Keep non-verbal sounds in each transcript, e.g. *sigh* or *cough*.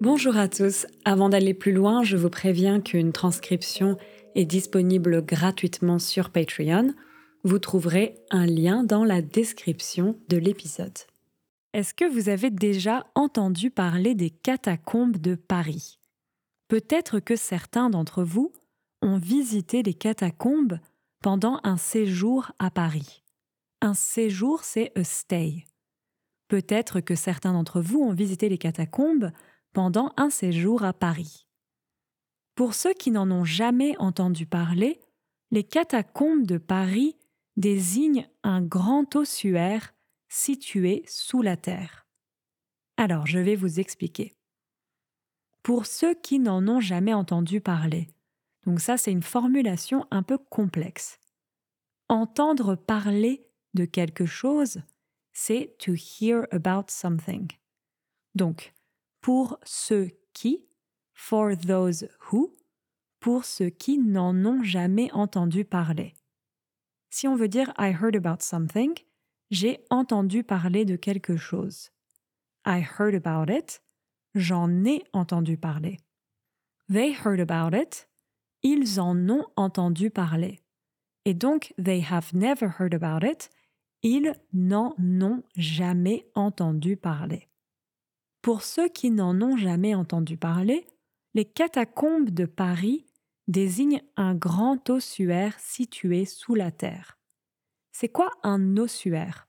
Bonjour à tous. Avant d'aller plus loin, je vous préviens qu'une transcription est disponible gratuitement sur Patreon. Vous trouverez un lien dans la description de l'épisode. Est-ce que vous avez déjà entendu parler des catacombes de Paris? Peut-être que certains d'entre vous ont visité les catacombes pendant un séjour à Paris. Un séjour, c'est a stay. Peut-être que certains d'entre vous ont visité les catacombes pendant un séjour à Paris. Pour ceux qui n'en ont jamais entendu parler, les catacombes de Paris désignent un grand ossuaire situé sous la terre. Alors, je vais vous expliquer. Pour ceux qui n'en ont jamais entendu parler, donc ça c'est une formulation un peu complexe. Entendre parler de quelque chose, c'est to hear about something. Donc, pour ceux qui, for those who, pour ceux qui n'en ont jamais entendu parler. Si on veut dire I heard about something, j'ai entendu parler de quelque chose. I heard about it, j'en ai entendu parler. They heard about it, ils en ont entendu parler. Et donc, they have never heard about it, ils n'en ont jamais entendu parler. Pour ceux qui n'en ont jamais entendu parler, les catacombes de Paris désignent un grand ossuaire situé sous la terre. C'est quoi un ossuaire?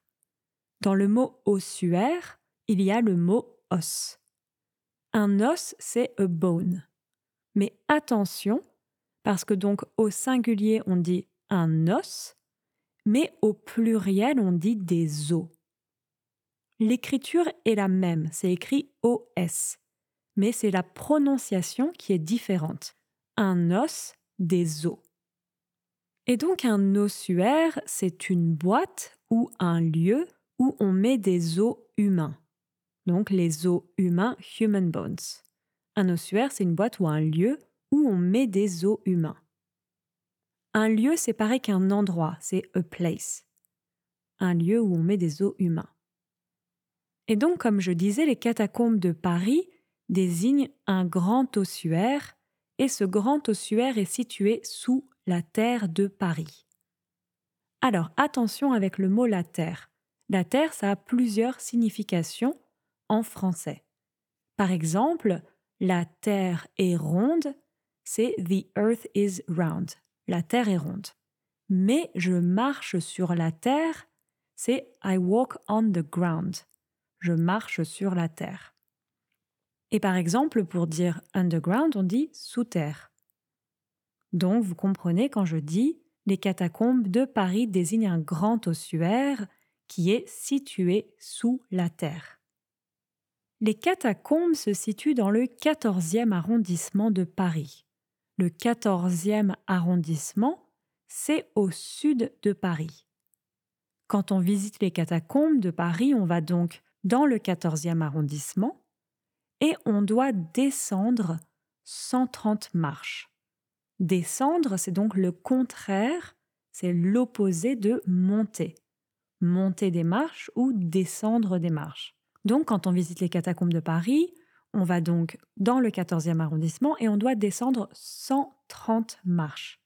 Dans le mot ossuaire, il y a le mot os. Un os, c'est a bone. Mais attention, parce que donc au singulier on dit un os, mais au pluriel on dit des os. L'écriture est la même, c'est écrit OS, mais c'est la prononciation qui est différente. Un os, des os. Et donc un ossuaire, c'est une boîte ou un lieu où on met des os humains. Donc les os humains, human bones. Un ossuaire, c'est une boîte ou un lieu où on met des os humains. Un lieu, c'est pareil qu'un endroit, c'est a place. Un lieu où on met des os humains. Et donc, comme je disais, les catacombes de Paris désignent un grand ossuaire, et ce grand ossuaire est situé sous la terre de Paris. Alors, attention avec le mot la terre. La terre, ça a plusieurs significations en français. Par exemple, la terre est ronde, c'est The earth is round. La terre est ronde. Mais je marche sur la terre, c'est I walk on the ground je marche sur la terre. Et par exemple, pour dire underground, on dit sous terre. Donc, vous comprenez quand je dis les catacombes de Paris désignent un grand ossuaire qui est situé sous la terre. Les catacombes se situent dans le 14e arrondissement de Paris. Le 14e arrondissement, c'est au sud de Paris. Quand on visite les catacombes de Paris, on va donc dans le 14e arrondissement et on doit descendre 130 marches. Descendre, c'est donc le contraire, c'est l'opposé de monter. Monter des marches ou descendre des marches. Donc quand on visite les catacombes de Paris, on va donc dans le 14e arrondissement et on doit descendre 130 marches.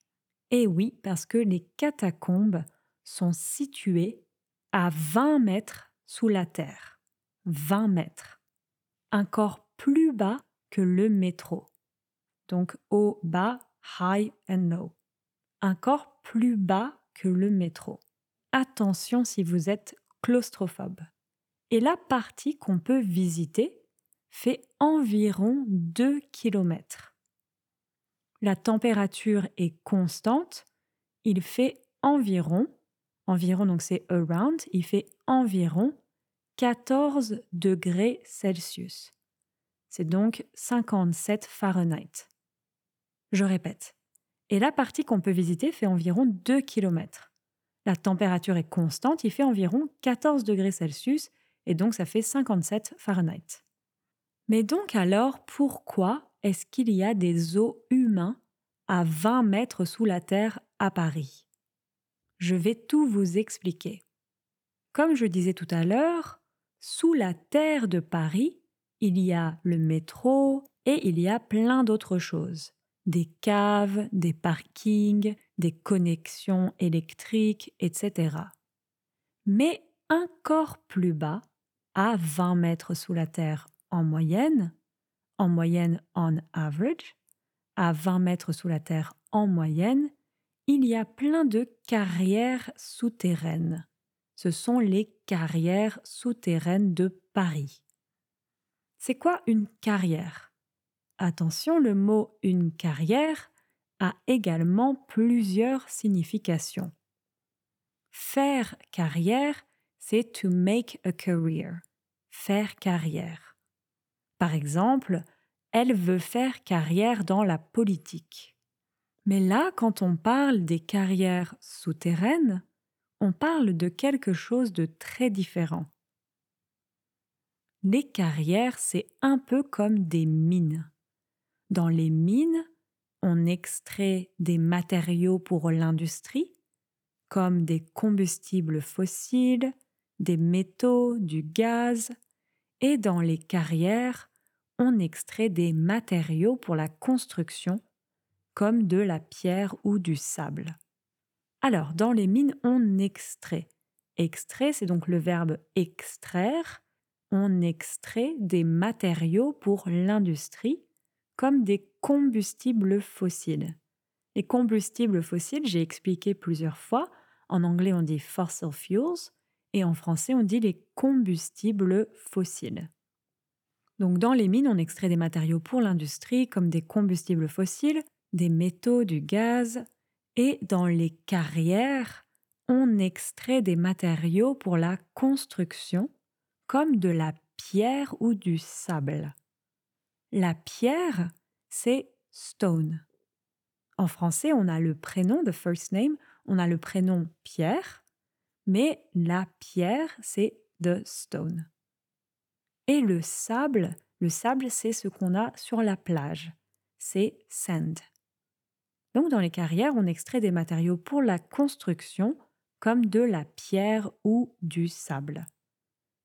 Et oui, parce que les catacombes sont situées à 20 mètres sous la terre. 20 mètres, un corps plus bas que le métro. Donc haut, bas, high and low. Un corps plus bas que le métro. Attention si vous êtes claustrophobe. Et la partie qu'on peut visiter fait environ 2 km. La température est constante, il fait environ, environ donc c'est around, il fait environ 14 degrés Celsius. C'est donc 57 Fahrenheit. Je répète. Et la partie qu'on peut visiter fait environ 2 km. La température est constante, il fait environ 14 degrés Celsius et donc ça fait 57 Fahrenheit. Mais donc alors, pourquoi est-ce qu'il y a des eaux humains à 20 mètres sous la Terre à Paris? Je vais tout vous expliquer. Comme je disais tout à l'heure, sous la terre de Paris, il y a le métro et il y a plein d'autres choses. Des caves, des parkings, des connexions électriques, etc. Mais encore plus bas, à 20 mètres sous la terre en moyenne, en moyenne on average, à 20 mètres sous la terre en moyenne, il y a plein de carrières souterraines. Ce sont les carrières souterraines de Paris. C'est quoi une carrière? Attention, le mot une carrière a également plusieurs significations. Faire carrière, c'est to make a career, faire carrière. Par exemple, elle veut faire carrière dans la politique. Mais là, quand on parle des carrières souterraines, on parle de quelque chose de très différent. Les carrières, c'est un peu comme des mines. Dans les mines, on extrait des matériaux pour l'industrie, comme des combustibles fossiles, des métaux, du gaz, et dans les carrières, on extrait des matériaux pour la construction, comme de la pierre ou du sable. Alors, dans les mines, on extrait. Extrait, c'est donc le verbe extraire. On extrait des matériaux pour l'industrie, comme des combustibles fossiles. Les combustibles fossiles, j'ai expliqué plusieurs fois. En anglais, on dit fossil fuels et en français, on dit les combustibles fossiles. Donc, dans les mines, on extrait des matériaux pour l'industrie, comme des combustibles fossiles, des métaux, du gaz, et dans les carrières, on extrait des matériaux pour la construction, comme de la pierre ou du sable. La pierre, c'est stone. En français, on a le prénom, the first name, on a le prénom Pierre, mais la pierre, c'est the stone. Et le sable, le sable, c'est ce qu'on a sur la plage, c'est sand. Donc dans les carrières, on extrait des matériaux pour la construction comme de la pierre ou du sable.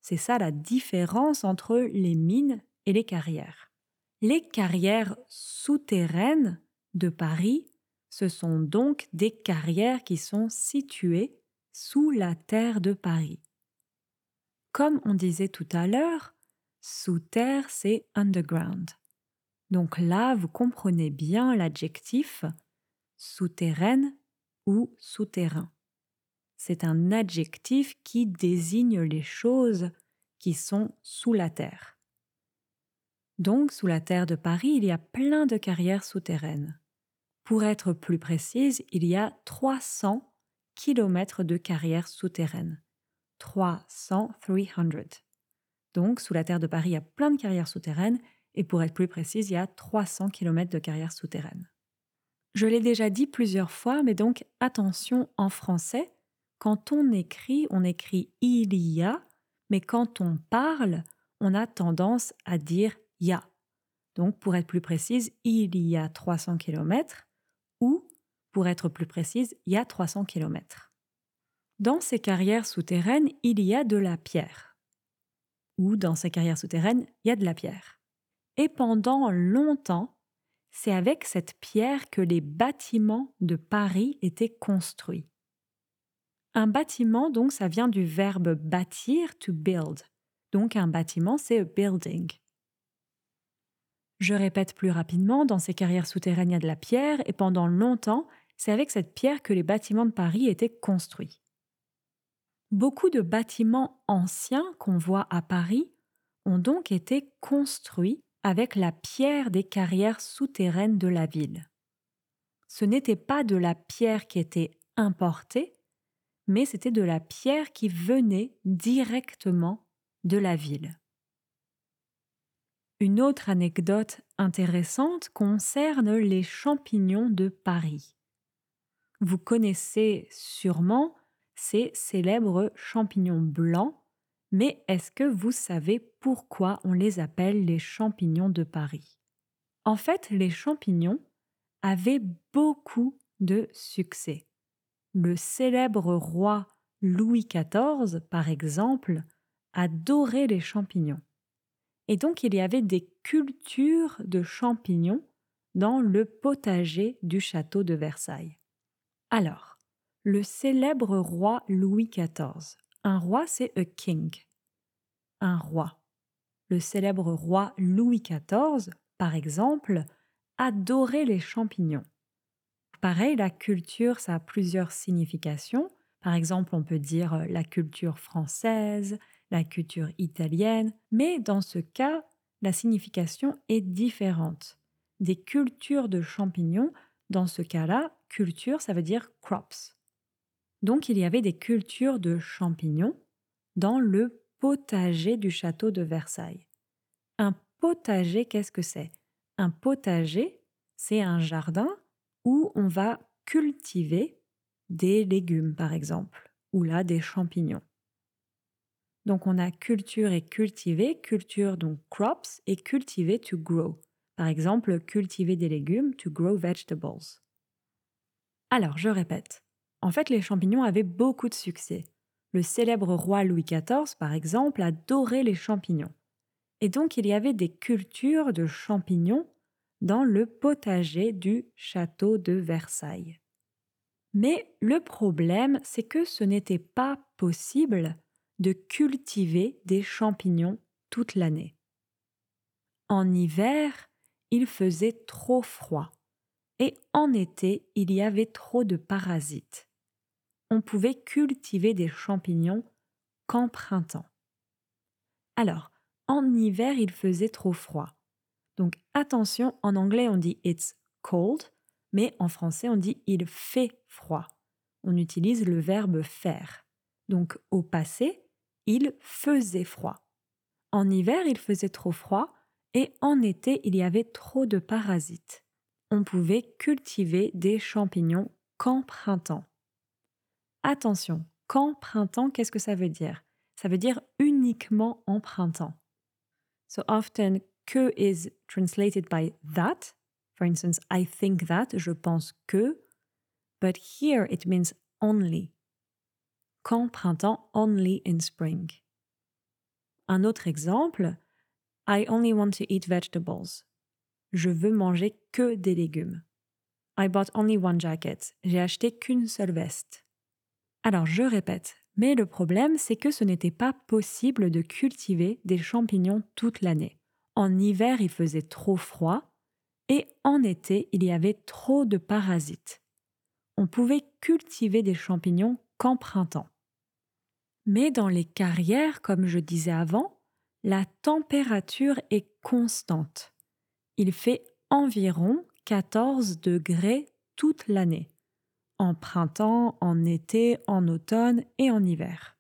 C'est ça la différence entre les mines et les carrières. Les carrières souterraines de Paris, ce sont donc des carrières qui sont situées sous la terre de Paris. Comme on disait tout à l'heure, sous terre, c'est underground. Donc là, vous comprenez bien l'adjectif souterraine ou souterrain. C'est un adjectif qui désigne les choses qui sont sous la terre. Donc, sous la terre de Paris, il y a plein de carrières souterraines. Pour être plus précise, il y a 300 kilomètres de carrières souterraines. 300, 300. Donc, sous la terre de Paris, il y a plein de carrières souterraines, et pour être plus précise, il y a 300 kilomètres de carrières souterraines. Je l'ai déjà dit plusieurs fois, mais donc attention en français, quand on écrit, on écrit il y a, mais quand on parle, on a tendance à dire ya. Donc pour être plus précise, il y a 300 km ou pour être plus précise, il y a 300 km. Dans ces carrières souterraines, il y a de la pierre. Ou dans ces carrières souterraines, il y a de la pierre. Et pendant longtemps, c'est avec cette pierre que les bâtiments de Paris étaient construits. Un bâtiment, donc, ça vient du verbe bâtir, to build. Donc un bâtiment, c'est a building. Je répète plus rapidement, dans ces carrières souterraines, il y a de la pierre, et pendant longtemps, c'est avec cette pierre que les bâtiments de Paris étaient construits. Beaucoup de bâtiments anciens qu'on voit à Paris ont donc été construits avec la pierre des carrières souterraines de la ville. Ce n'était pas de la pierre qui était importée, mais c'était de la pierre qui venait directement de la ville. Une autre anecdote intéressante concerne les champignons de Paris. Vous connaissez sûrement ces célèbres champignons blancs mais est-ce que vous savez pourquoi on les appelle les champignons de Paris? En fait, les champignons avaient beaucoup de succès. Le célèbre roi Louis XIV, par exemple, adorait les champignons. Et donc il y avait des cultures de champignons dans le potager du château de Versailles. Alors, le célèbre roi Louis XIV. Un roi, c'est a king. Un roi. Le célèbre roi Louis XIV, par exemple, adorait les champignons. Pareil, la culture, ça a plusieurs significations. Par exemple, on peut dire euh, la culture française, la culture italienne, mais dans ce cas, la signification est différente. Des cultures de champignons, dans ce cas-là, culture, ça veut dire crops. Donc il y avait des cultures de champignons dans le potager du château de Versailles. Un potager, qu'est-ce que c'est? Un potager, c'est un jardin où on va cultiver des légumes, par exemple, ou là des champignons. Donc on a culture et cultiver, culture donc crops et cultiver to grow. Par exemple, cultiver des légumes, to grow vegetables. Alors, je répète. En fait, les champignons avaient beaucoup de succès. Le célèbre roi Louis XIV, par exemple, adorait les champignons. Et donc il y avait des cultures de champignons dans le potager du château de Versailles. Mais le problème, c'est que ce n'était pas possible de cultiver des champignons toute l'année. En hiver, il faisait trop froid et en été, il y avait trop de parasites. On pouvait cultiver des champignons qu'en printemps. Alors, en hiver, il faisait trop froid. Donc attention, en anglais on dit it's cold, mais en français on dit il fait froid. On utilise le verbe faire. Donc au passé, il faisait froid. En hiver, il faisait trop froid et en été, il y avait trop de parasites. On pouvait cultiver des champignons qu'en printemps. Attention, qu'en printemps, qu'est-ce que ça veut dire? Ça veut dire uniquement en printemps. So often que is translated by that. For instance, I think that, je pense que. But here it means only. Quand printemps, only in spring. Un autre exemple, I only want to eat vegetables. Je veux manger que des légumes. I bought only one jacket. J'ai acheté qu'une seule veste. Alors je répète, mais le problème c'est que ce n'était pas possible de cultiver des champignons toute l'année. En hiver il faisait trop froid et en été il y avait trop de parasites. On pouvait cultiver des champignons qu'en printemps. Mais dans les carrières, comme je disais avant, la température est constante. Il fait environ 14 degrés toute l'année, en printemps, en été, en automne et en hiver.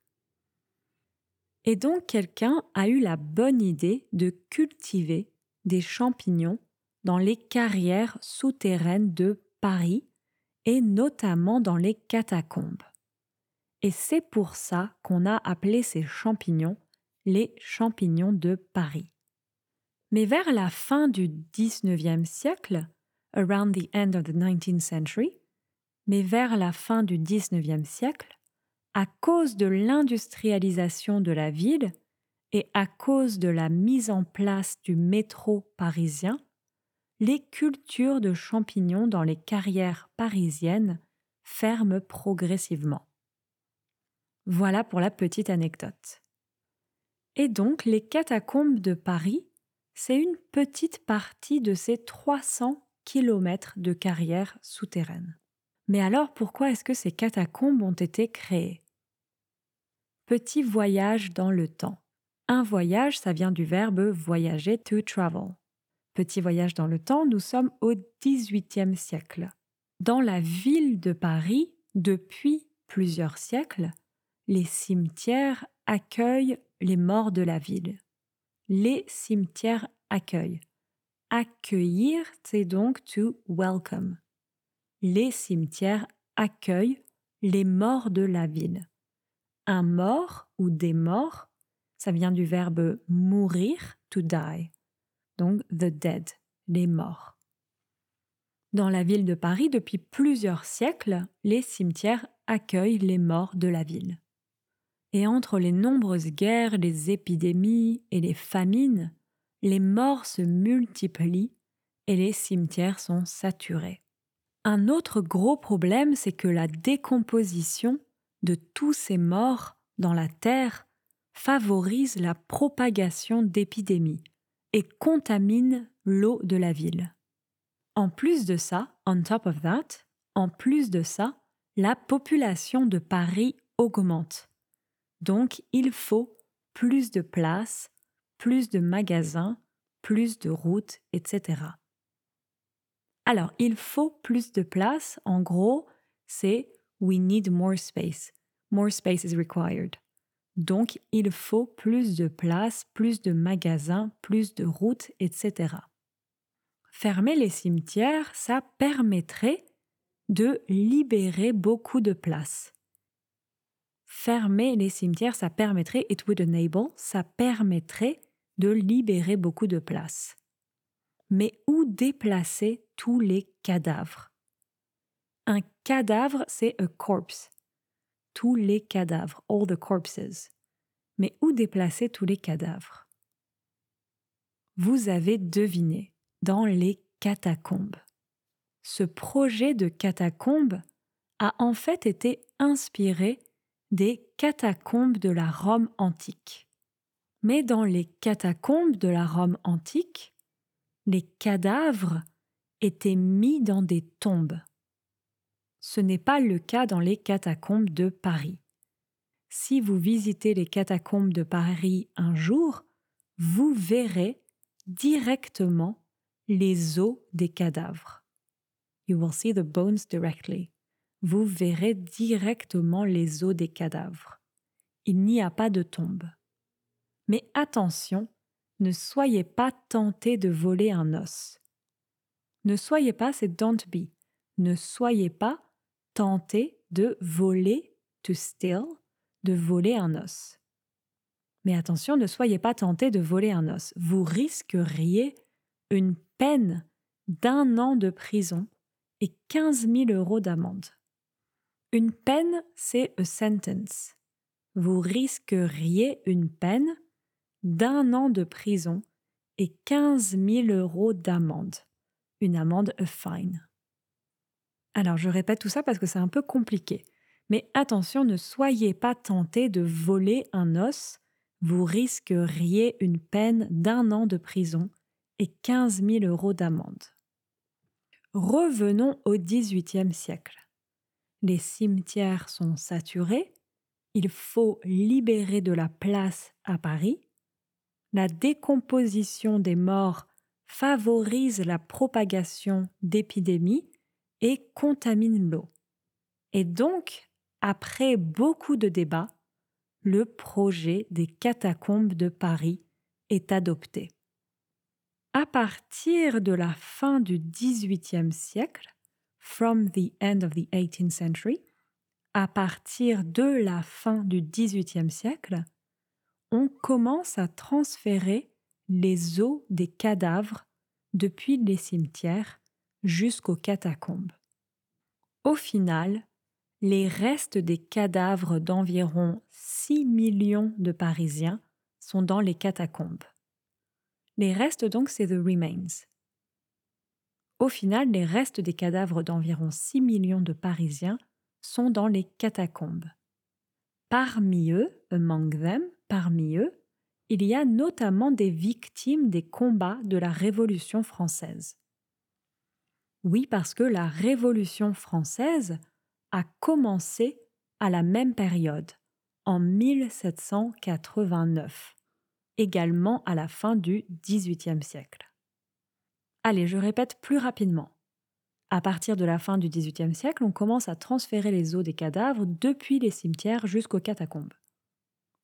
Et donc quelqu'un a eu la bonne idée de cultiver des champignons dans les carrières souterraines de Paris et notamment dans les catacombes. Et c'est pour ça qu'on a appelé ces champignons les champignons de Paris. Mais vers la fin du XIXe siècle, around the end of the 19th century, mais vers la fin du XIXe siècle, à cause de l'industrialisation de la ville et à cause de la mise en place du métro parisien, les cultures de champignons dans les carrières parisiennes ferment progressivement. Voilà pour la petite anecdote. Et donc les catacombes de Paris, c'est une petite partie de ces 300 kilomètres de carrières souterraines. Mais alors pourquoi est-ce que ces catacombes ont été créées? Petit voyage dans le temps. Un voyage, ça vient du verbe voyager, to travel. Petit voyage dans le temps, nous sommes au XVIIIe siècle. Dans la ville de Paris, depuis plusieurs siècles, les cimetières accueillent les morts de la ville. Les cimetières accueillent. Accueillir, c'est donc to welcome. Les cimetières accueillent les morts de la ville. Un mort ou des morts, ça vient du verbe mourir, to die. Donc the dead, les morts. Dans la ville de Paris, depuis plusieurs siècles, les cimetières accueillent les morts de la ville. Et entre les nombreuses guerres, les épidémies et les famines, les morts se multiplient et les cimetières sont saturés. Un autre gros problème, c'est que la décomposition de tous ces morts dans la terre favorise la propagation d'épidémies et contamine l'eau de la ville. En plus de ça, on top of that, en plus de ça, la population de Paris augmente. Donc il faut plus de places, plus de magasins, plus de routes, etc. Alors, il faut plus de place. En gros, c'est we need more space. More space is required. Donc, il faut plus de place, plus de magasins, plus de routes, etc. Fermer les cimetières, ça permettrait de libérer beaucoup de place. Fermer les cimetières, ça permettrait, it would enable, ça permettrait de libérer beaucoup de place. Mais où déplacer tous les cadavres? Un cadavre, c'est a corpse. Tous les cadavres, all the corpses. Mais où déplacer tous les cadavres? Vous avez deviné, dans les catacombes. Ce projet de catacombes a en fait été inspiré des catacombes de la Rome antique. Mais dans les catacombes de la Rome antique, les cadavres étaient mis dans des tombes. Ce n'est pas le cas dans les catacombes de Paris. Si vous visitez les catacombes de Paris un jour, vous verrez directement les os des cadavres. You will see the bones directly. Vous verrez directement les os des cadavres. Il n'y a pas de tombe. Mais attention, ne soyez pas tenté de voler un os. Ne soyez pas, c'est don't be. Ne soyez pas tenté de voler, to steal, de voler un os. Mais attention, ne soyez pas tenté de voler un os. Vous risqueriez une peine d'un an de prison et 15 000 euros d'amende. Une peine, c'est a sentence. Vous risqueriez une peine d'un an de prison et 15 000 euros d'amende. Une amende, a fine. Alors je répète tout ça parce que c'est un peu compliqué. Mais attention, ne soyez pas tenté de voler un os, vous risqueriez une peine d'un an de prison et 15 000 euros d'amende. Revenons au XVIIIe siècle. Les cimetières sont saturés, il faut libérer de la place à Paris, la décomposition des morts favorise la propagation d'épidémies et contamine l'eau. Et donc, après beaucoup de débats, le projet des catacombes de Paris est adopté. À partir de la fin du XVIIIe siècle, from the end of the 18th century, à partir de la fin du XVIIIe siècle, on commence à transférer les os des cadavres depuis les cimetières jusqu'aux catacombes. Au final, les restes des cadavres d'environ 6 millions de Parisiens sont dans les catacombes. Les restes donc, c'est the remains. Au final, les restes des cadavres d'environ 6 millions de Parisiens sont dans les catacombes. Parmi eux, among them, parmi eux, il y a notamment des victimes des combats de la Révolution française. Oui, parce que la Révolution française a commencé à la même période, en 1789, également à la fin du XVIIIe siècle. Allez, je répète plus rapidement. À partir de la fin du XVIIIe siècle, on commence à transférer les os des cadavres depuis les cimetières jusqu'aux catacombes.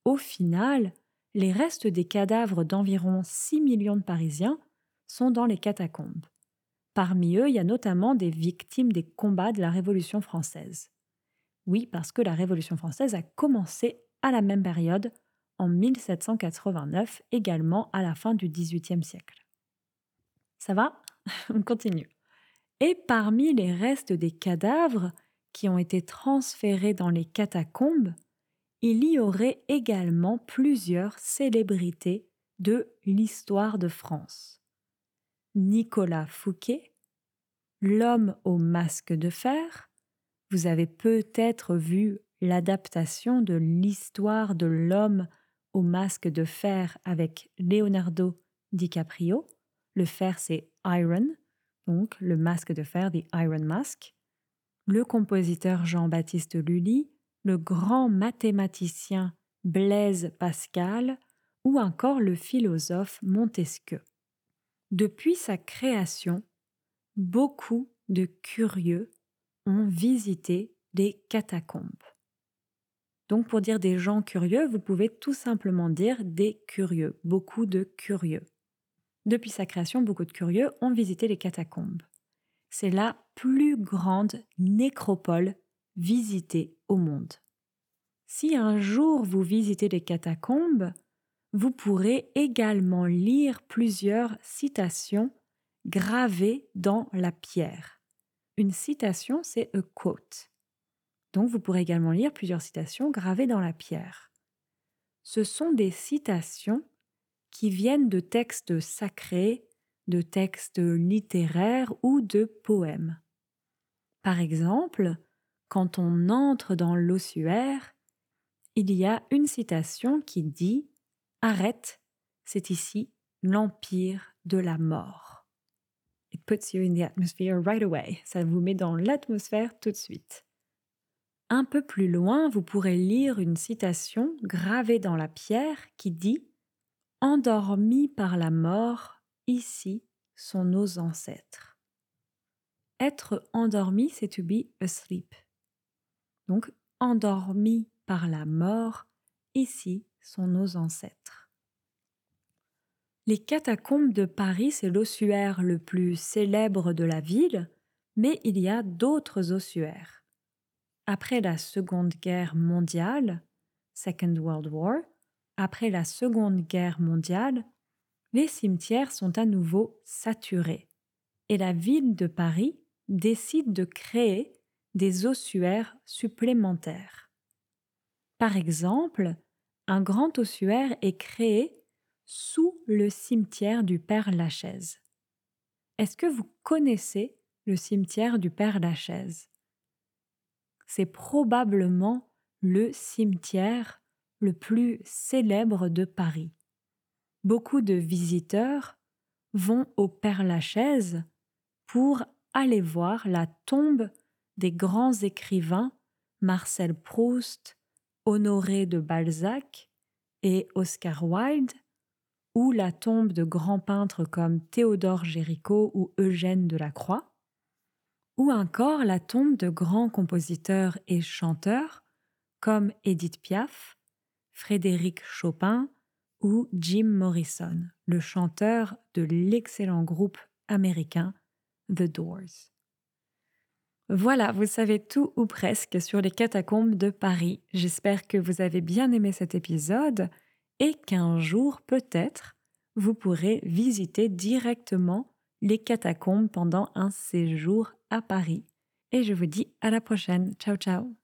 Au final, les restes des cadavres d'environ 6 millions de Parisiens sont dans les catacombes. Parmi eux, il y a notamment des victimes des combats de la Révolution française. Oui, parce que la Révolution française a commencé à la même période, en 1789, également à la fin du XVIIIe siècle. Ça va? *laughs* On continue. Et parmi les restes des cadavres qui ont été transférés dans les catacombes, il y aurait également plusieurs célébrités de l'histoire de France. Nicolas Fouquet, L'homme au masque de fer. Vous avez peut-être vu l'adaptation de l'histoire de l'homme au masque de fer avec Leonardo DiCaprio. Le fer, c'est Iron, donc le masque de fer, the Iron Mask. Le compositeur Jean-Baptiste Lully, le grand mathématicien Blaise Pascal ou encore le philosophe Montesquieu. Depuis sa création, beaucoup de curieux ont visité des catacombes. Donc pour dire des gens curieux, vous pouvez tout simplement dire des curieux, beaucoup de curieux. Depuis sa création, beaucoup de curieux ont visité les catacombes. C'est la plus grande nécropole visitée au monde. Si un jour vous visitez les catacombes, vous pourrez également lire plusieurs citations gravées dans la pierre. Une citation, c'est a quote. Donc vous pourrez également lire plusieurs citations gravées dans la pierre. Ce sont des citations qui viennent de textes sacrés, de textes littéraires ou de poèmes. Par exemple, quand on entre dans l'ossuaire, il y a une citation qui dit Arrête, c'est ici l'empire de la mort. Ça vous met dans l'atmosphère tout de suite. Un peu plus loin, vous pourrez lire une citation gravée dans la pierre qui dit Endormis par la mort, ici sont nos ancêtres. Être endormi, c'est to be asleep. Donc, endormi par la mort, ici sont nos ancêtres. Les catacombes de Paris, c'est l'ossuaire le plus célèbre de la ville, mais il y a d'autres ossuaires. Après la Seconde Guerre mondiale, Second World War, après la Seconde Guerre mondiale, les cimetières sont à nouveau saturés et la ville de Paris décide de créer des ossuaires supplémentaires. Par exemple, un grand ossuaire est créé sous le cimetière du Père Lachaise. Est-ce que vous connaissez le cimetière du Père Lachaise? C'est probablement le cimetière le plus célèbre de Paris. Beaucoup de visiteurs vont au Père Lachaise pour aller voir la tombe des grands écrivains Marcel Proust, Honoré de Balzac et Oscar Wilde, ou la tombe de grands peintres comme Théodore Géricault ou Eugène Delacroix, ou encore la tombe de grands compositeurs et chanteurs comme Edith Piaf, Frédéric Chopin ou Jim Morrison, le chanteur de l'excellent groupe américain The Doors. Voilà, vous savez tout ou presque sur les catacombes de Paris. J'espère que vous avez bien aimé cet épisode et qu'un jour, peut-être, vous pourrez visiter directement les catacombes pendant un séjour à Paris. Et je vous dis à la prochaine. Ciao ciao